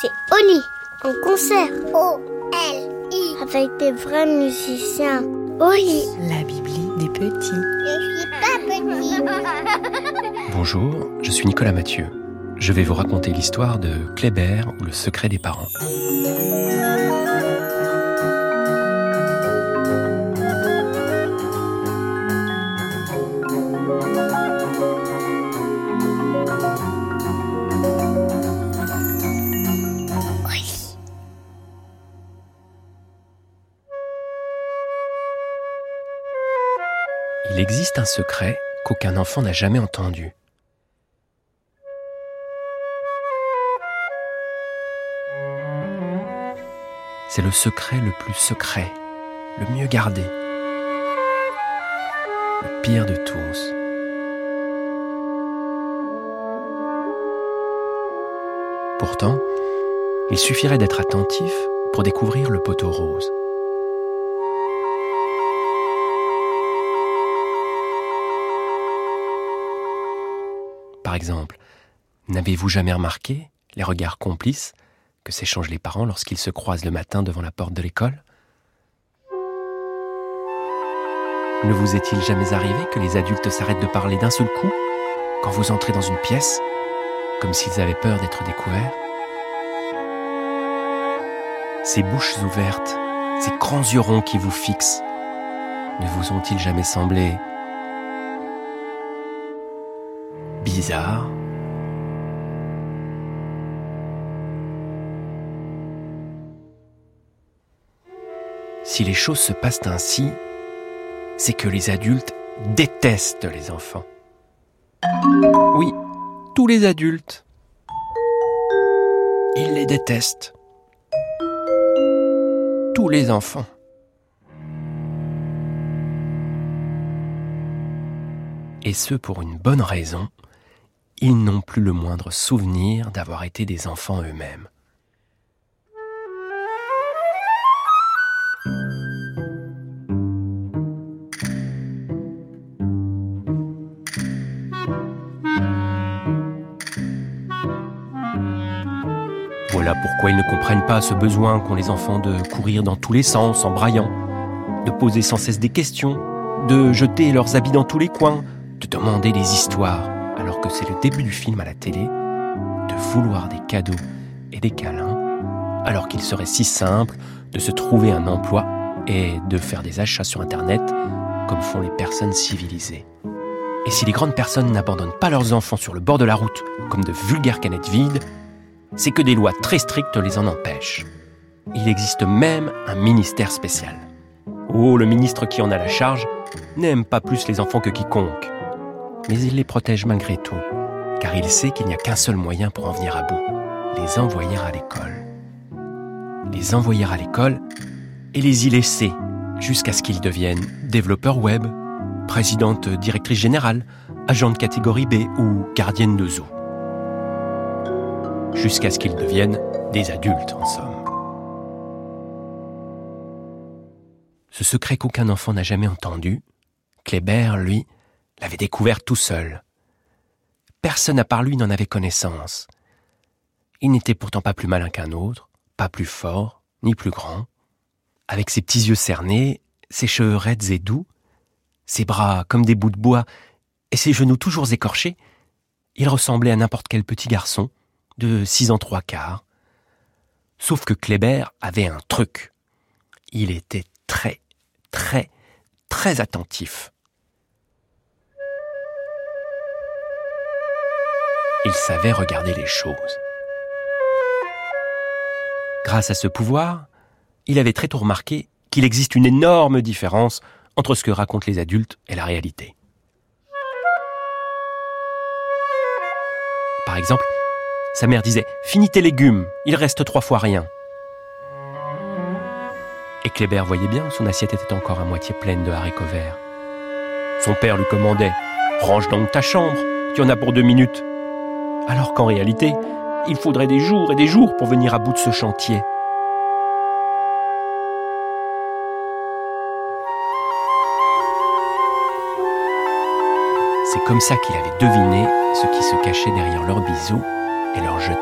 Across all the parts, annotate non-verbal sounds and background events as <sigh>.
c'est Oli, en concert. O-L-I. Avec des vrais musiciens. Oli. La Bibli des petits. Je suis pas petit. <laughs> Bonjour, je suis Nicolas Mathieu. Je vais vous raconter l'histoire de Kléber ou le secret des parents. Il existe un secret qu'aucun enfant n'a jamais entendu. C'est le secret le plus secret, le mieux gardé, le pire de tous. Pourtant, il suffirait d'être attentif pour découvrir le poteau rose. Exemple, n'avez-vous jamais remarqué les regards complices que s'échangent les parents lorsqu'ils se croisent le matin devant la porte de l'école? Ne vous est-il jamais arrivé que les adultes s'arrêtent de parler d'un seul coup quand vous entrez dans une pièce, comme s'ils avaient peur d'être découverts? Ces bouches ouvertes, ces grands yeux ronds qui vous fixent, ne vous ont-ils jamais semblé Si les choses se passent ainsi, c'est que les adultes détestent les enfants. Oui, tous les adultes. Ils les détestent. Tous les enfants. Et ce pour une bonne raison, ils n'ont plus le moindre souvenir d'avoir été des enfants eux-mêmes. Voilà pourquoi ils ne comprennent pas ce besoin qu'ont les enfants de courir dans tous les sens en braillant, de poser sans cesse des questions, de jeter leurs habits dans tous les coins, de demander des histoires, c'est le début du film à la télé, de vouloir des cadeaux et des câlins, alors qu'il serait si simple de se trouver un emploi et de faire des achats sur Internet comme font les personnes civilisées. Et si les grandes personnes n'abandonnent pas leurs enfants sur le bord de la route comme de vulgaires canettes vides, c'est que des lois très strictes les en empêchent. Il existe même un ministère spécial. Oh, le ministre qui en a la charge n'aime pas plus les enfants que quiconque. Mais il les protège malgré tout, car il sait qu'il n'y a qu'un seul moyen pour en venir à bout, les envoyer à l'école. Les envoyer à l'école et les y laisser jusqu'à ce qu'ils deviennent développeurs web, présidente directrice générale, agent de catégorie B ou gardienne de zoo jusqu'à ce qu'ils deviennent des adultes en somme. Ce secret qu'aucun enfant n'a jamais entendu, Kléber, lui, l'avait découvert tout seul. Personne à part lui n'en avait connaissance. Il n'était pourtant pas plus malin qu'un autre, pas plus fort, ni plus grand. Avec ses petits yeux cernés, ses cheveux raides et doux, ses bras comme des bouts de bois et ses genoux toujours écorchés, il ressemblait à n'importe quel petit garçon, de six ans trois quarts. Sauf que Kléber avait un truc. Il était très, très, très attentif. Il savait regarder les choses. Grâce à ce pouvoir, il avait très tôt remarqué qu'il existe une énorme différence entre ce que racontent les adultes et la réalité. Par exemple, sa mère disait Finis tes légumes, il reste trois fois rien. Et Kléber voyait bien son assiette était encore à moitié pleine de haricots verts. Son père lui commandait Range donc ta chambre, tu en as pour deux minutes alors qu'en réalité, il faudrait des jours et des jours pour venir à bout de ce chantier. C'est comme ça qu'il avait deviné ce qui se cachait derrière leurs bisous et leurs je.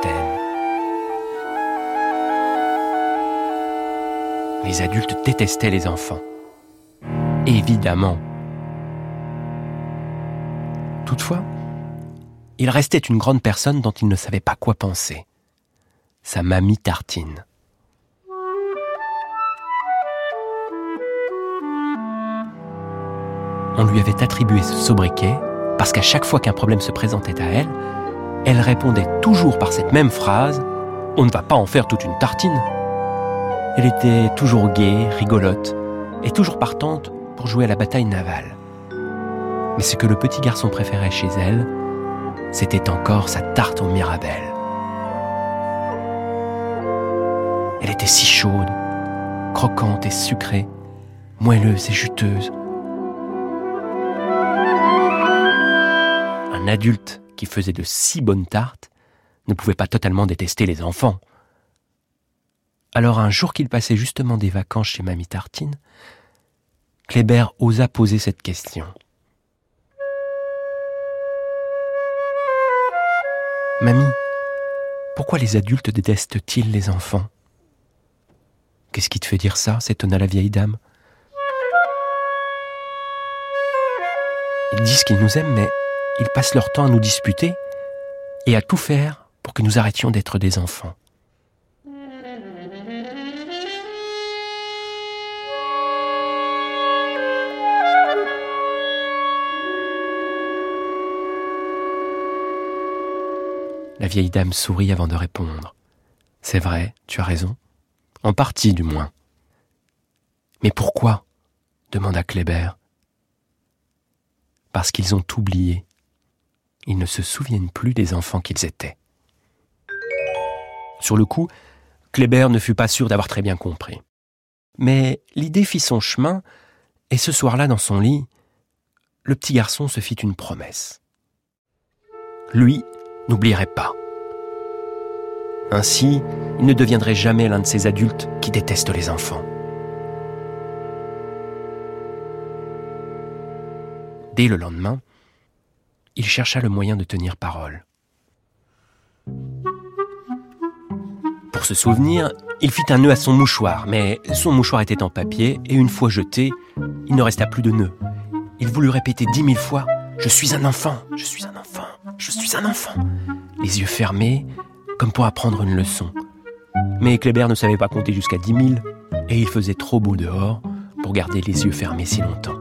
Les adultes détestaient les enfants. Évidemment. Toutefois, il restait une grande personne dont il ne savait pas quoi penser. Sa mamie Tartine. On lui avait attribué ce sobriquet parce qu'à chaque fois qu'un problème se présentait à elle, elle répondait toujours par cette même phrase ⁇ On ne va pas en faire toute une tartine !⁇ Elle était toujours gaie, rigolote, et toujours partante pour jouer à la bataille navale. Mais ce que le petit garçon préférait chez elle, c'était encore sa tarte aux mirabelle. Elle était si chaude, croquante et sucrée, moelleuse et juteuse. Un adulte qui faisait de si bonnes tartes ne pouvait pas totalement détester les enfants. Alors un jour qu'il passait justement des vacances chez Mamie Tartine, Kléber osa poser cette question. Mamie, pourquoi les adultes détestent-ils les enfants? Qu'est-ce qui te fait dire ça s'étonna la vieille dame? Ils disent qu'ils nous aiment, mais ils passent leur temps à nous disputer et à tout faire pour que nous arrêtions d'être des enfants. La vieille dame sourit avant de répondre. C'est vrai, tu as raison. En partie du moins. Mais pourquoi demanda Kléber. Parce qu'ils ont oublié. Ils ne se souviennent plus des enfants qu'ils étaient. Sur le coup, Kléber ne fut pas sûr d'avoir très bien compris. Mais l'idée fit son chemin, et ce soir-là, dans son lit, le petit garçon se fit une promesse. Lui n'oublierait pas. Ainsi, il ne deviendrait jamais l'un de ces adultes qui détestent les enfants. Dès le lendemain, il chercha le moyen de tenir parole. Pour se souvenir, il fit un nœud à son mouchoir, mais son mouchoir était en papier et une fois jeté, il ne resta plus de nœud. Il voulut répéter dix mille fois ⁇ Je suis un enfant, je suis un enfant, je suis un enfant ⁇ les yeux fermés, comme pour apprendre une leçon. Mais Kléber ne savait pas compter jusqu'à dix mille, et il faisait trop beau dehors pour garder les yeux fermés si longtemps.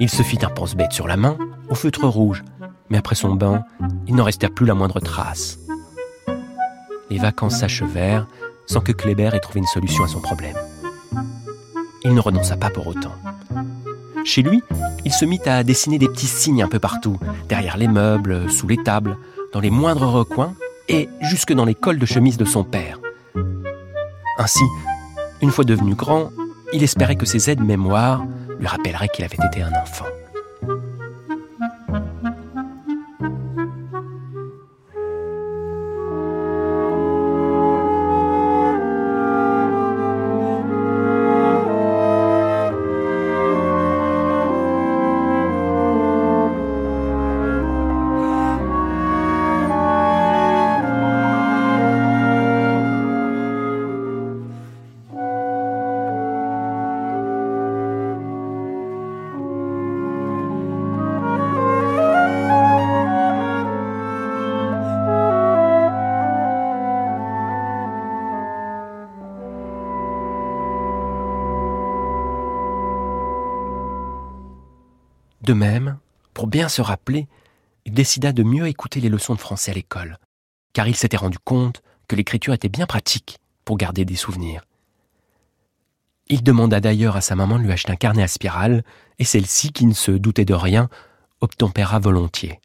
Il se fit un pense-bête sur la main, au feutre rouge, mais après son bain, il n'en resta plus la moindre trace. Les vacances s'achevèrent sans que Kléber ait trouvé une solution à son problème. Il ne renonça pas pour autant. Chez lui, il se mit à dessiner des petits signes un peu partout, derrière les meubles, sous les tables, dans les moindres recoins et jusque dans les cols de chemise de son père. Ainsi, une fois devenu grand, il espérait que ses aides-mémoires lui rappelleraient qu'il avait été un enfant. De même, pour bien se rappeler, il décida de mieux écouter les leçons de français à l'école, car il s'était rendu compte que l'écriture était bien pratique pour garder des souvenirs. Il demanda d'ailleurs à sa maman de lui acheter un carnet à spirale, et celle-ci, qui ne se doutait de rien, obtempéra volontiers.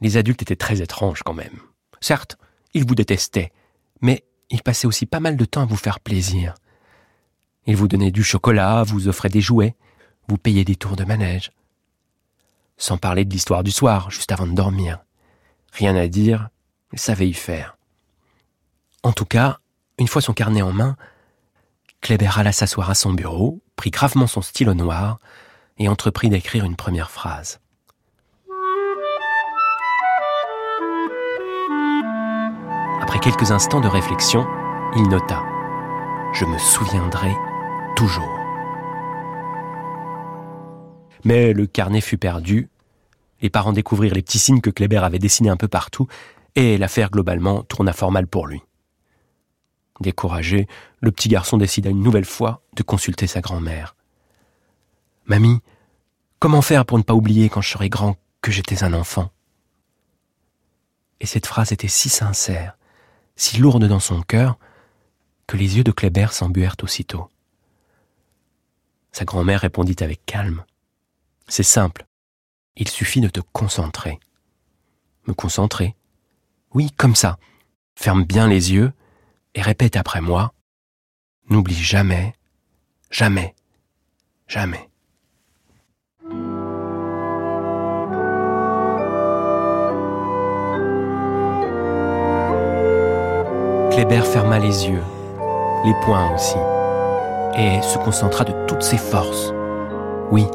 Les adultes étaient très étranges quand même. Certes, ils vous détestaient, mais ils passaient aussi pas mal de temps à vous faire plaisir. Ils vous donnaient du chocolat, vous offraient des jouets, vous payez des tours de manège. Sans parler de l'histoire du soir, juste avant de dormir. Rien à dire, il savait y faire. En tout cas, une fois son carnet en main, Kléber alla s'asseoir à son bureau, prit gravement son stylo noir et entreprit d'écrire une première phrase. Après quelques instants de réflexion, il nota je me souviendrai toujours. Mais le carnet fut perdu, les parents découvrirent les petits signes que Kléber avait dessinés un peu partout, et l'affaire globalement tourna fort mal pour lui. Découragé, le petit garçon décida une nouvelle fois de consulter sa grand-mère. Mamie, comment faire pour ne pas oublier quand je serai grand que j'étais un enfant? Et cette phrase était si sincère, si lourde dans son cœur, que les yeux de Kléber s'embuèrent aussitôt. Sa grand-mère répondit avec calme. C'est simple. Il suffit de te concentrer. Me concentrer? Oui, comme ça. Ferme bien les yeux et répète après moi. N'oublie jamais, jamais, jamais. Kléber ferma les yeux, les poings aussi, et se concentra de toutes ses forces. Oui,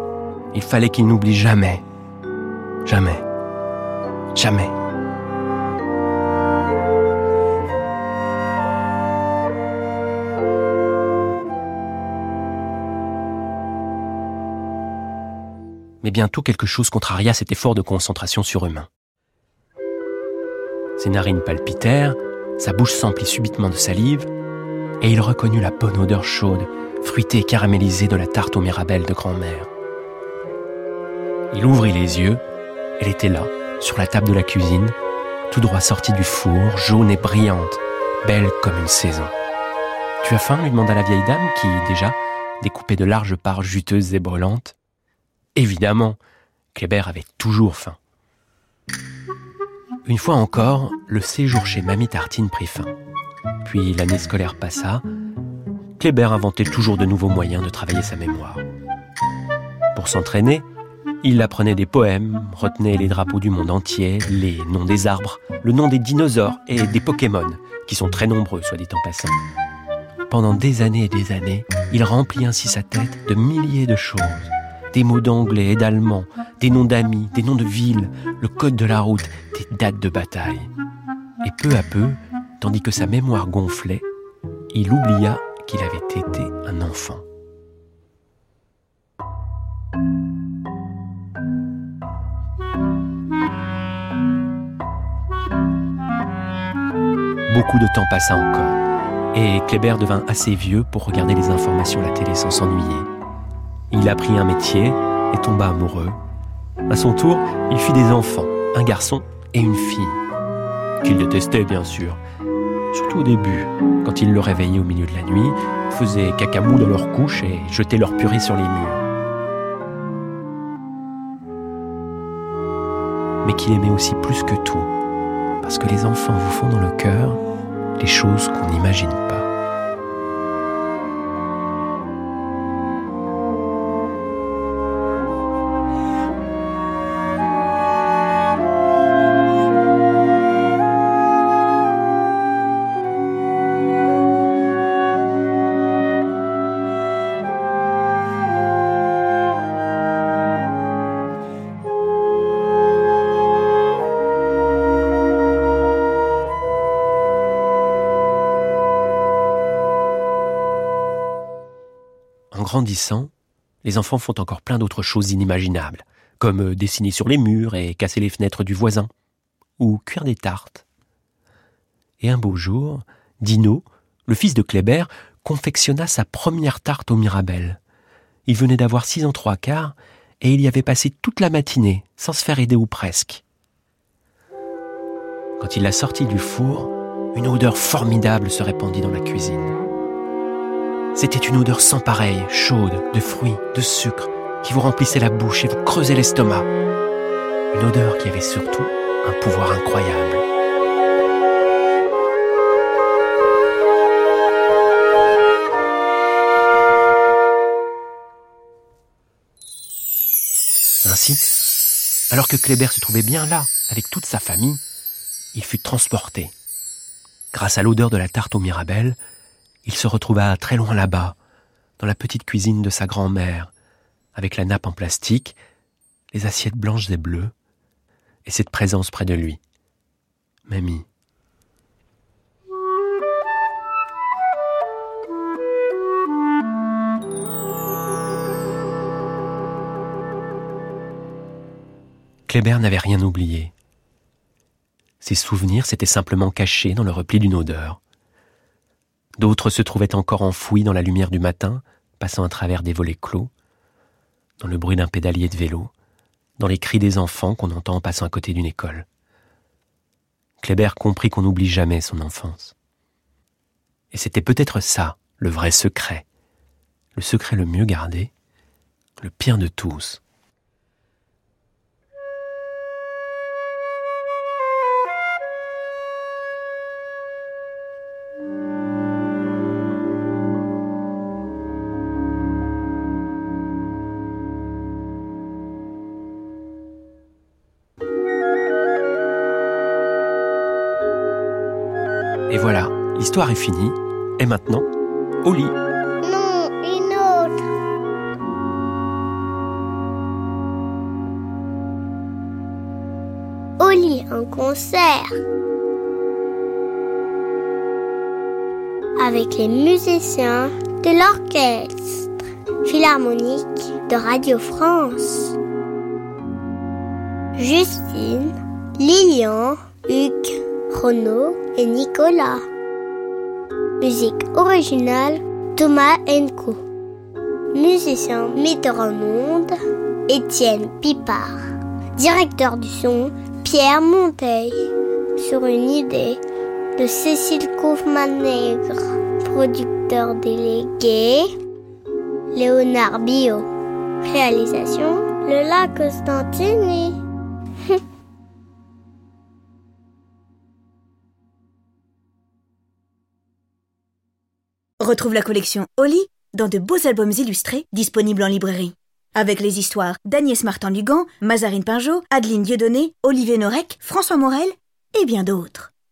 il fallait qu'il n'oublie jamais, jamais, jamais. Mais bientôt quelque chose contraria cet effort de concentration surhumain. Ses narines palpitèrent, sa bouche s'emplit subitement de salive, et il reconnut la bonne odeur chaude, fruitée et caramélisée de la tarte aux mirabelles de grand-mère. Il ouvrit les yeux, elle était là, sur la table de la cuisine, tout droit sortie du four, jaune et brillante, belle comme une saison. Tu as faim? lui demanda la vieille dame qui, déjà, découpait de larges parts juteuses et brûlantes. Évidemment, Kléber avait toujours faim. Une fois encore, le séjour chez Mamie Tartine prit fin. Puis l'année scolaire passa. Kléber inventait toujours de nouveaux moyens de travailler sa mémoire. Pour s'entraîner, il apprenait des poèmes, retenait les drapeaux du monde entier, les noms des arbres, le nom des dinosaures et des Pokémon, qui sont très nombreux, soit dit en passant. Pendant des années et des années, il remplit ainsi sa tête de milliers de choses des mots d'anglais et d'allemand, des noms d'amis, des noms de villes, le code de la route, des dates de bataille. Et peu à peu, tandis que sa mémoire gonflait, il oublia qu'il avait été un enfant. Beaucoup de temps passa encore, et Kléber devint assez vieux pour regarder les informations à la télé sans s'ennuyer. Il apprit un métier et tomba amoureux. À son tour, il fit des enfants, un garçon et une fille, qu'il détestait bien sûr. Surtout au début, quand il le réveillait au milieu de la nuit, faisait cacamou dans leur couche et jetait leur purée sur les murs. Mais qu'il aimait aussi plus que tout, parce que les enfants vous font dans le cœur les choses qu'on n'imagine grandissant, les enfants font encore plein d'autres choses inimaginables, comme euh, dessiner sur les murs et casser les fenêtres du voisin, ou cuire des tartes. Et un beau jour, Dino, le fils de Kléber, confectionna sa première tarte aux mirabelles. Il venait d'avoir six ans trois quarts, et il y avait passé toute la matinée, sans se faire aider ou presque. Quand il la sortit du four, une odeur formidable se répandit dans la cuisine. C'était une odeur sans pareille, chaude, de fruits, de sucre, qui vous remplissait la bouche et vous creusait l'estomac. Une odeur qui avait surtout un pouvoir incroyable. Ainsi, alors que Kléber se trouvait bien là, avec toute sa famille, il fut transporté. Grâce à l'odeur de la tarte aux mirabelles, il se retrouva très loin là-bas, dans la petite cuisine de sa grand-mère, avec la nappe en plastique, les assiettes blanches et bleues, et cette présence près de lui. Mamie. Kléber n'avait rien oublié. Ses souvenirs s'étaient simplement cachés dans le repli d'une odeur. D'autres se trouvaient encore enfouis dans la lumière du matin, passant à travers des volets clos, dans le bruit d'un pédalier de vélo, dans les cris des enfants qu'on entend en passant à côté d'une école. Kléber comprit qu'on n'oublie jamais son enfance. Et c'était peut-être ça, le vrai secret, le secret le mieux gardé, le pire de tous. L'histoire est finie. Et maintenant, au lit. Non, une autre. Au lit, un concert. Avec les musiciens de l'orchestre philharmonique de Radio France. Justine, Lilian, Hugues, Renaud et Nicolas. Musique originale Thomas Enco. Musicien metteur en monde Étienne Pipard. Directeur du son Pierre Monteil. Sur une idée de Cécile Kaufmann-Nègre. Producteur délégué Léonard Bio. Réalisation Lola Costantini. Retrouve la collection Oli dans de beaux albums illustrés disponibles en librairie. Avec les histoires d'Agnès Martin-Lugan, Mazarine Pinjot, Adeline Dieudonné, Olivier Norek, François Morel et bien d'autres.